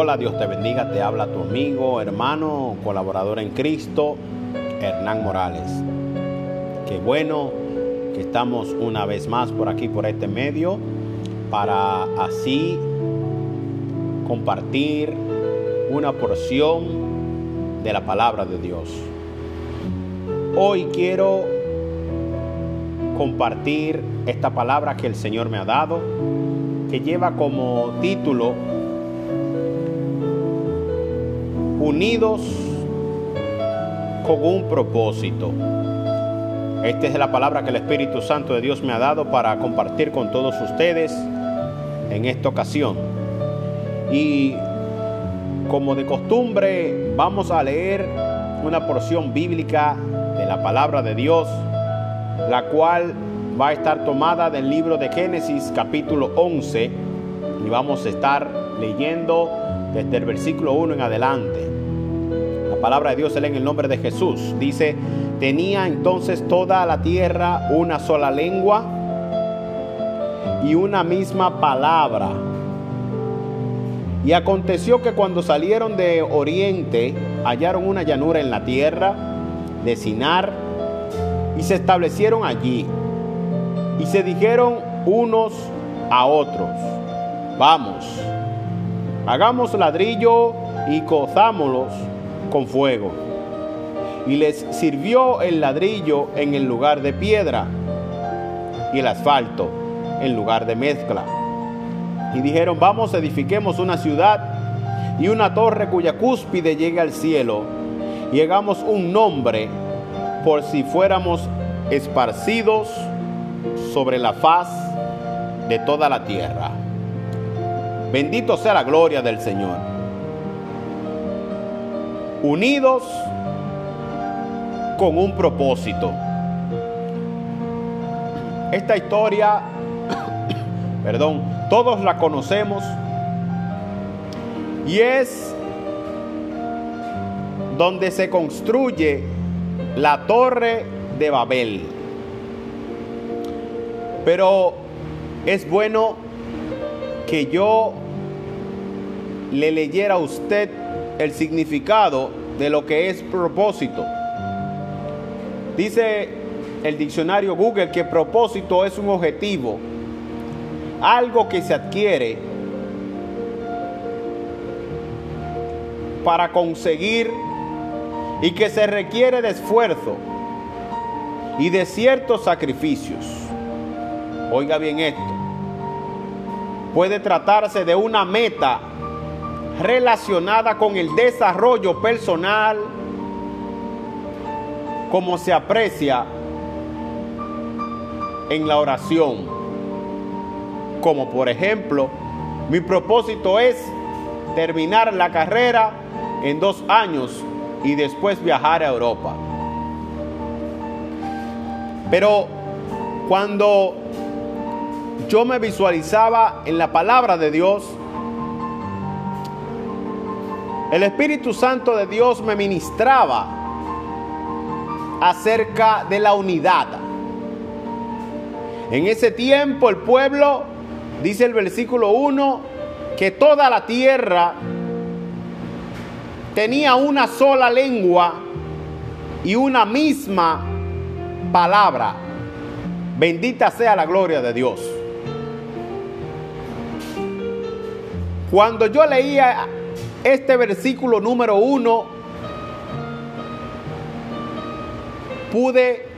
Hola, Dios te bendiga, te habla tu amigo, hermano, colaborador en Cristo, Hernán Morales. Qué bueno que estamos una vez más por aquí, por este medio, para así compartir una porción de la palabra de Dios. Hoy quiero compartir esta palabra que el Señor me ha dado, que lleva como título Unidos con un propósito. Esta es la palabra que el Espíritu Santo de Dios me ha dado para compartir con todos ustedes en esta ocasión. Y como de costumbre, vamos a leer una porción bíblica de la palabra de Dios, la cual va a estar tomada del libro de Génesis capítulo 11 y vamos a estar leyendo desde el versículo 1 en adelante. La palabra de Dios se lee en el nombre de Jesús. Dice, tenía entonces toda la tierra una sola lengua y una misma palabra. Y aconteció que cuando salieron de oriente hallaron una llanura en la tierra de Sinar y se establecieron allí. Y se dijeron unos a otros, vamos, hagamos ladrillo y cozámoslos con fuego. Y les sirvió el ladrillo en el lugar de piedra y el asfalto en lugar de mezcla. Y dijeron, vamos, edifiquemos una ciudad y una torre cuya cúspide llegue al cielo y hagamos un nombre por si fuéramos esparcidos sobre la faz de toda la tierra. Bendito sea la gloria del Señor. Unidos con un propósito. Esta historia, perdón, todos la conocemos y es donde se construye la torre de Babel. Pero es bueno que yo le leyera a usted el significado de lo que es propósito. Dice el diccionario Google que propósito es un objetivo, algo que se adquiere para conseguir y que se requiere de esfuerzo y de ciertos sacrificios. Oiga bien esto. Puede tratarse de una meta relacionada con el desarrollo personal, como se aprecia en la oración. Como por ejemplo, mi propósito es terminar la carrera en dos años y después viajar a Europa. Pero cuando yo me visualizaba en la palabra de Dios, el Espíritu Santo de Dios me ministraba acerca de la unidad. En ese tiempo el pueblo, dice el versículo 1, que toda la tierra tenía una sola lengua y una misma palabra. Bendita sea la gloria de Dios. Cuando yo leía este versículo número uno, pude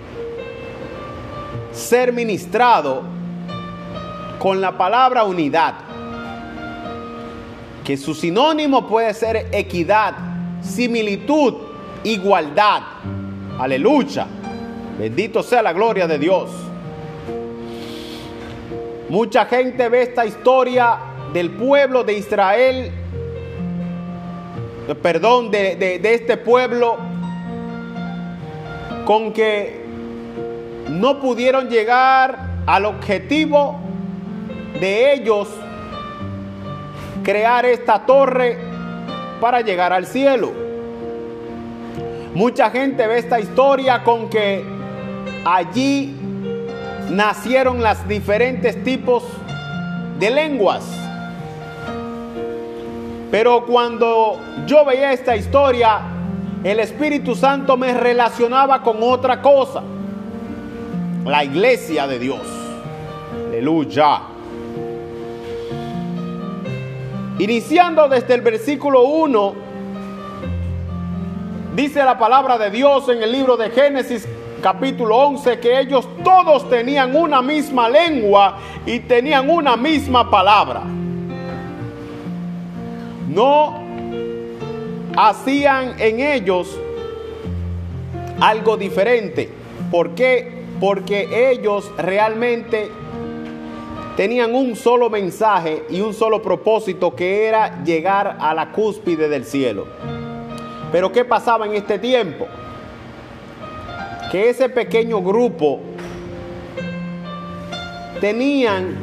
ser ministrado con la palabra unidad, que su sinónimo puede ser equidad, similitud, igualdad. Aleluya. Bendito sea la gloria de Dios. Mucha gente ve esta historia del pueblo de Israel, perdón, de, este pueblo, con que no pudieron llegar al objetivo de ellos crear esta torre para llegar al cielo. Mucha gente ve esta historia con que allí nacieron las diferentes tipos de lenguas. Pero cuando yo veía esta historia, el Espíritu Santo me relacionaba con otra cosa. La iglesia de Dios. Aleluya. Iniciando desde el versículo 1, dice la palabra de Dios en el libro de Génesis capítulo 11 que ellos todos tenían una misma lengua y tenían una misma palabra. No hacían en ellos algo diferente. ¿Por qué? Porque ellos realmente tenían un solo mensaje y un solo propósito que era llegar a la cúspide del cielo. Pero ¿qué pasaba en este tiempo? Que ese pequeño grupo tenían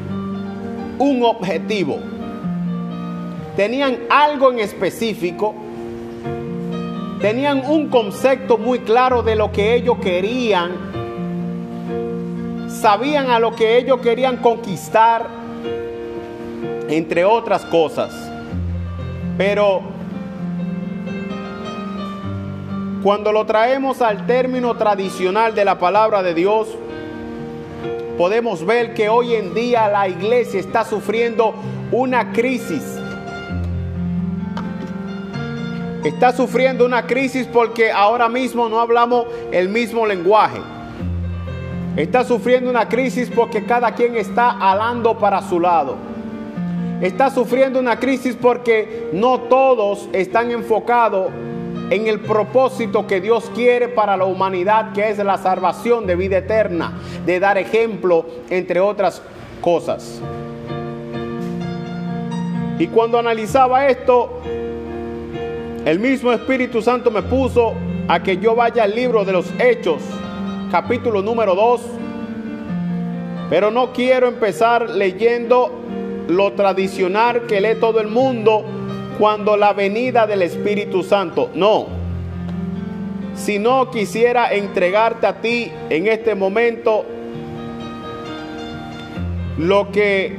un objetivo, tenían algo en específico, tenían un concepto muy claro de lo que ellos querían sabían a lo que ellos querían conquistar, entre otras cosas. Pero cuando lo traemos al término tradicional de la palabra de Dios, podemos ver que hoy en día la iglesia está sufriendo una crisis. Está sufriendo una crisis porque ahora mismo no hablamos el mismo lenguaje. Está sufriendo una crisis porque cada quien está alando para su lado. Está sufriendo una crisis porque no todos están enfocados en el propósito que Dios quiere para la humanidad, que es la salvación de vida eterna, de dar ejemplo, entre otras cosas. Y cuando analizaba esto, el mismo Espíritu Santo me puso a que yo vaya al libro de los Hechos capítulo número 2. Pero no quiero empezar leyendo lo tradicional que lee todo el mundo cuando la venida del Espíritu Santo. No. Si no quisiera entregarte a ti en este momento lo que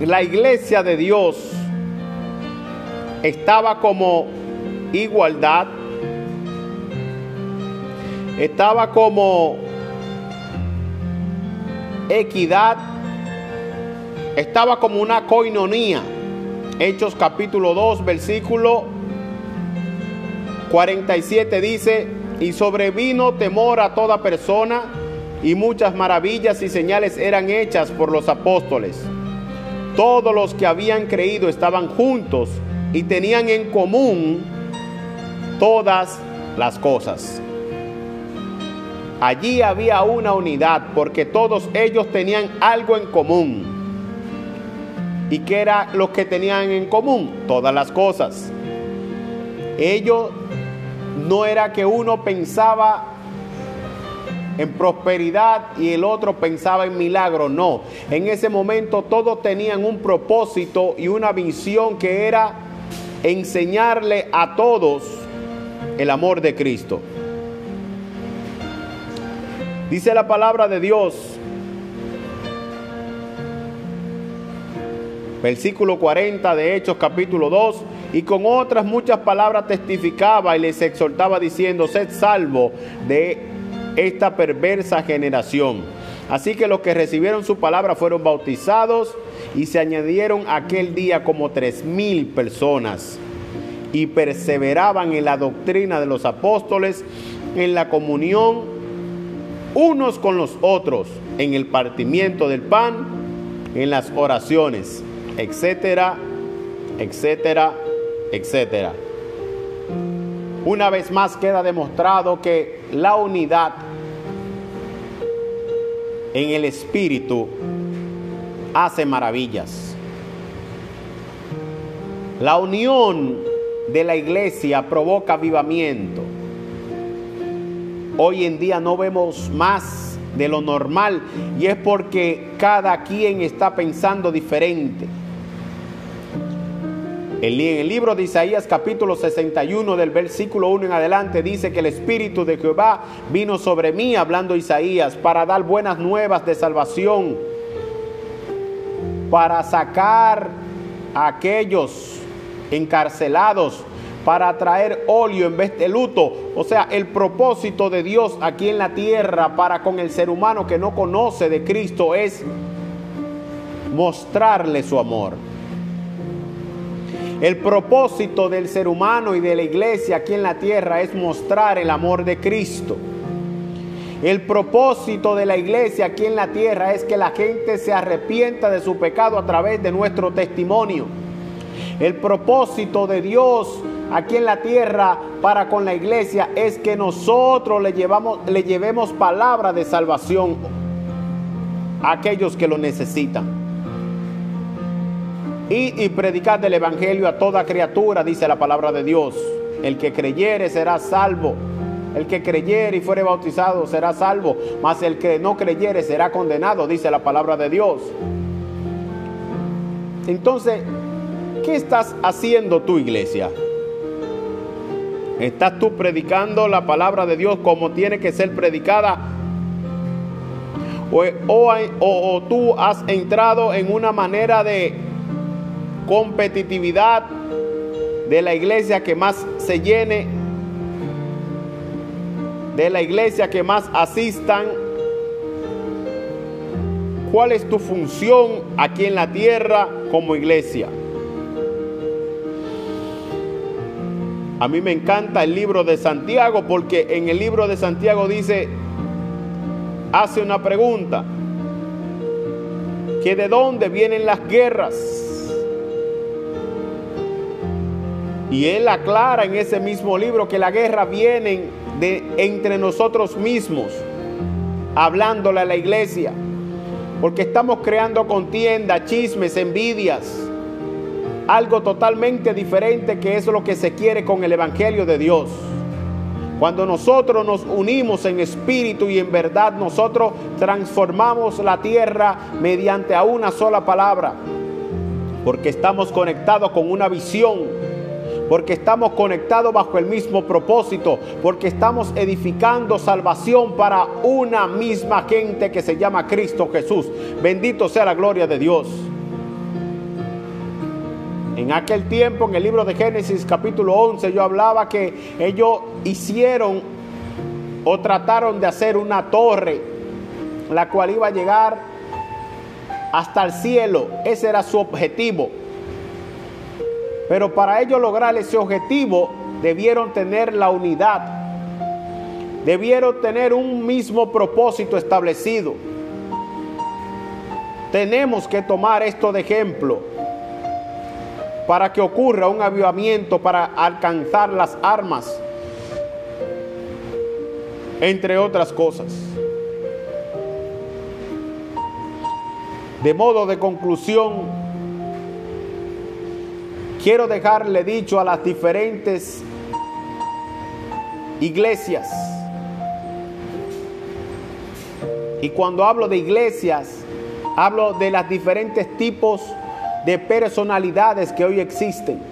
la iglesia de Dios estaba como igualdad, estaba como equidad, estaba como una coinonía. Hechos capítulo 2, versículo 47 dice, y sobrevino temor a toda persona, y muchas maravillas y señales eran hechas por los apóstoles. Todos los que habían creído estaban juntos y tenían en común todas las cosas. Allí había una unidad porque todos ellos tenían algo en común. ¿Y qué era lo que tenían en común? Todas las cosas. Ellos no era que uno pensaba en prosperidad y el otro pensaba en milagro, no. En ese momento todos tenían un propósito y una visión que era enseñarle a todos el amor de Cristo. Dice la palabra de Dios, versículo 40 de Hechos capítulo 2, y con otras muchas palabras testificaba y les exhortaba diciendo, sed salvo de esta perversa generación. Así que los que recibieron su palabra fueron bautizados y se añadieron aquel día como tres mil personas y perseveraban en la doctrina de los apóstoles, en la comunión unos con los otros en el partimiento del pan, en las oraciones, etcétera, etcétera, etcétera. Una vez más queda demostrado que la unidad en el Espíritu hace maravillas. La unión de la iglesia provoca avivamiento. Hoy en día no vemos más de lo normal y es porque cada quien está pensando diferente. En el libro de Isaías capítulo 61 del versículo 1 en adelante dice que el Espíritu de Jehová vino sobre mí, hablando Isaías, para dar buenas nuevas de salvación, para sacar a aquellos encarcelados para traer óleo en vez de luto. O sea, el propósito de Dios aquí en la tierra para con el ser humano que no conoce de Cristo es mostrarle su amor. El propósito del ser humano y de la iglesia aquí en la tierra es mostrar el amor de Cristo. El propósito de la iglesia aquí en la tierra es que la gente se arrepienta de su pecado a través de nuestro testimonio. El propósito de Dios aquí en la tierra para con la iglesia es que nosotros le, llevamos, le llevemos palabra de salvación a aquellos que lo necesitan. Y, y predicar del Evangelio a toda criatura, dice la palabra de Dios. El que creyere será salvo. El que creyere y fuere bautizado será salvo, mas el que no creyere será condenado, dice la palabra de Dios. Entonces, ¿qué estás haciendo tu iglesia? ¿Estás tú predicando la palabra de Dios como tiene que ser predicada? O, o, o, tú has entrado en una manera de competitividad de la iglesia que más se llene, de la iglesia que más asistan. ¿Cuál es tu función aquí en la tierra como iglesia? A mí me encanta el libro de Santiago porque en el libro de Santiago dice, hace una pregunta, que de dónde vienen las guerras. Y él aclara en ese mismo libro que la guerra viene entre nosotros mismos, hablándole a la iglesia, porque estamos creando contienda, chismes, envidias algo totalmente diferente que es lo que se quiere con el Evangelio de Dios. Cuando nosotros nos unimos en espíritu y en verdad, nosotros transformamos la tierra mediante a una sola palabra. Porque estamos conectados con una visión. Porque estamos conectados bajo el mismo propósito. Porque estamos edificando salvación para una misma gente que se llama Cristo Jesús. Bendito sea la gloria de Dios. En aquel tiempo, en el libro de Génesis capítulo 11, yo hablaba que ellos hicieron o trataron de hacer una torre, la cual iba a llegar hasta el cielo. Ese era su objetivo. Pero para ellos lograr ese objetivo, debieron tener la unidad. Debieron tener un mismo propósito establecido. Tenemos que tomar esto de ejemplo para que ocurra un avivamiento para alcanzar las armas, entre otras cosas. De modo de conclusión, quiero dejarle dicho a las diferentes iglesias, y cuando hablo de iglesias, hablo de las diferentes tipos de personalidades que hoy existen.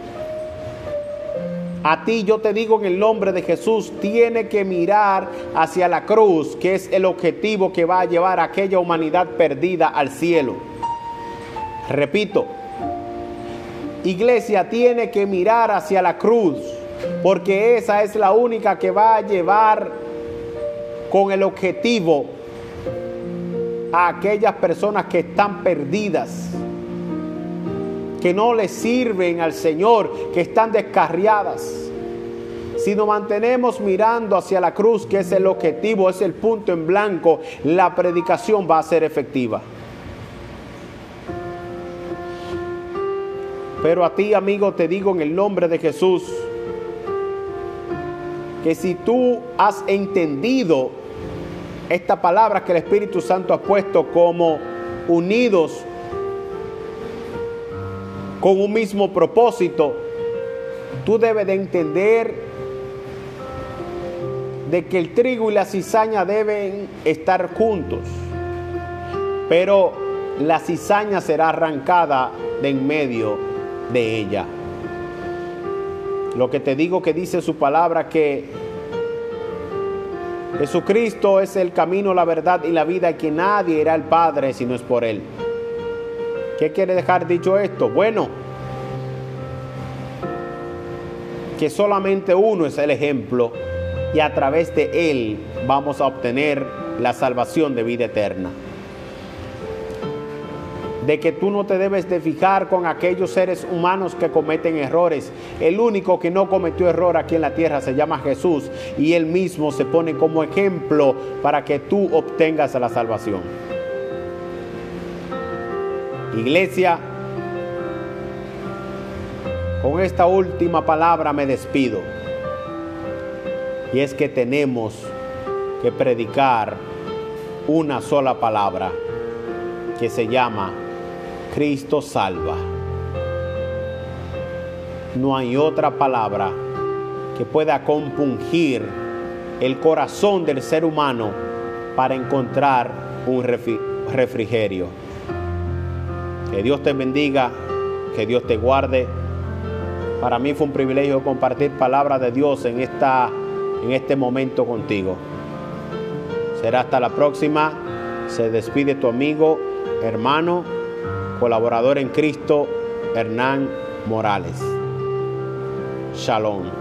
A ti yo te digo en el nombre de Jesús, tiene que mirar hacia la cruz, que es el objetivo que va a llevar a aquella humanidad perdida al cielo. Repito, iglesia tiene que mirar hacia la cruz, porque esa es la única que va a llevar con el objetivo a aquellas personas que están perdidas que no le sirven al Señor, que están descarriadas. Si nos mantenemos mirando hacia la cruz, que es el objetivo, es el punto en blanco, la predicación va a ser efectiva. Pero a ti, amigo, te digo en el nombre de Jesús, que si tú has entendido esta palabra que el Espíritu Santo ha puesto como unidos con un mismo propósito, tú debes de entender de que el trigo y la cizaña deben estar juntos, pero la cizaña será arrancada de en medio de ella. Lo que te digo que dice su palabra que Jesucristo es el camino, la verdad y la vida y que nadie irá al Padre si no es por Él. ¿Qué quiere dejar dicho esto? Bueno, que solamente uno es el ejemplo y a través de Él vamos a obtener la salvación de vida eterna. De que tú no te debes de fijar con aquellos seres humanos que cometen errores. El único que no cometió error aquí en la tierra se llama Jesús y él mismo se pone como ejemplo para que tú obtengas la salvación. Iglesia, con esta última palabra me despido. Y es que tenemos que predicar una sola palabra que se llama Cristo salva. No hay otra palabra que pueda compungir el corazón del ser humano para encontrar un refrigerio. Que Dios te bendiga, que Dios te guarde. Para mí fue un privilegio compartir palabras de Dios en, esta, en este momento contigo. Será hasta la próxima. Se despide tu amigo, hermano, colaborador en Cristo, Hernán Morales. Shalom.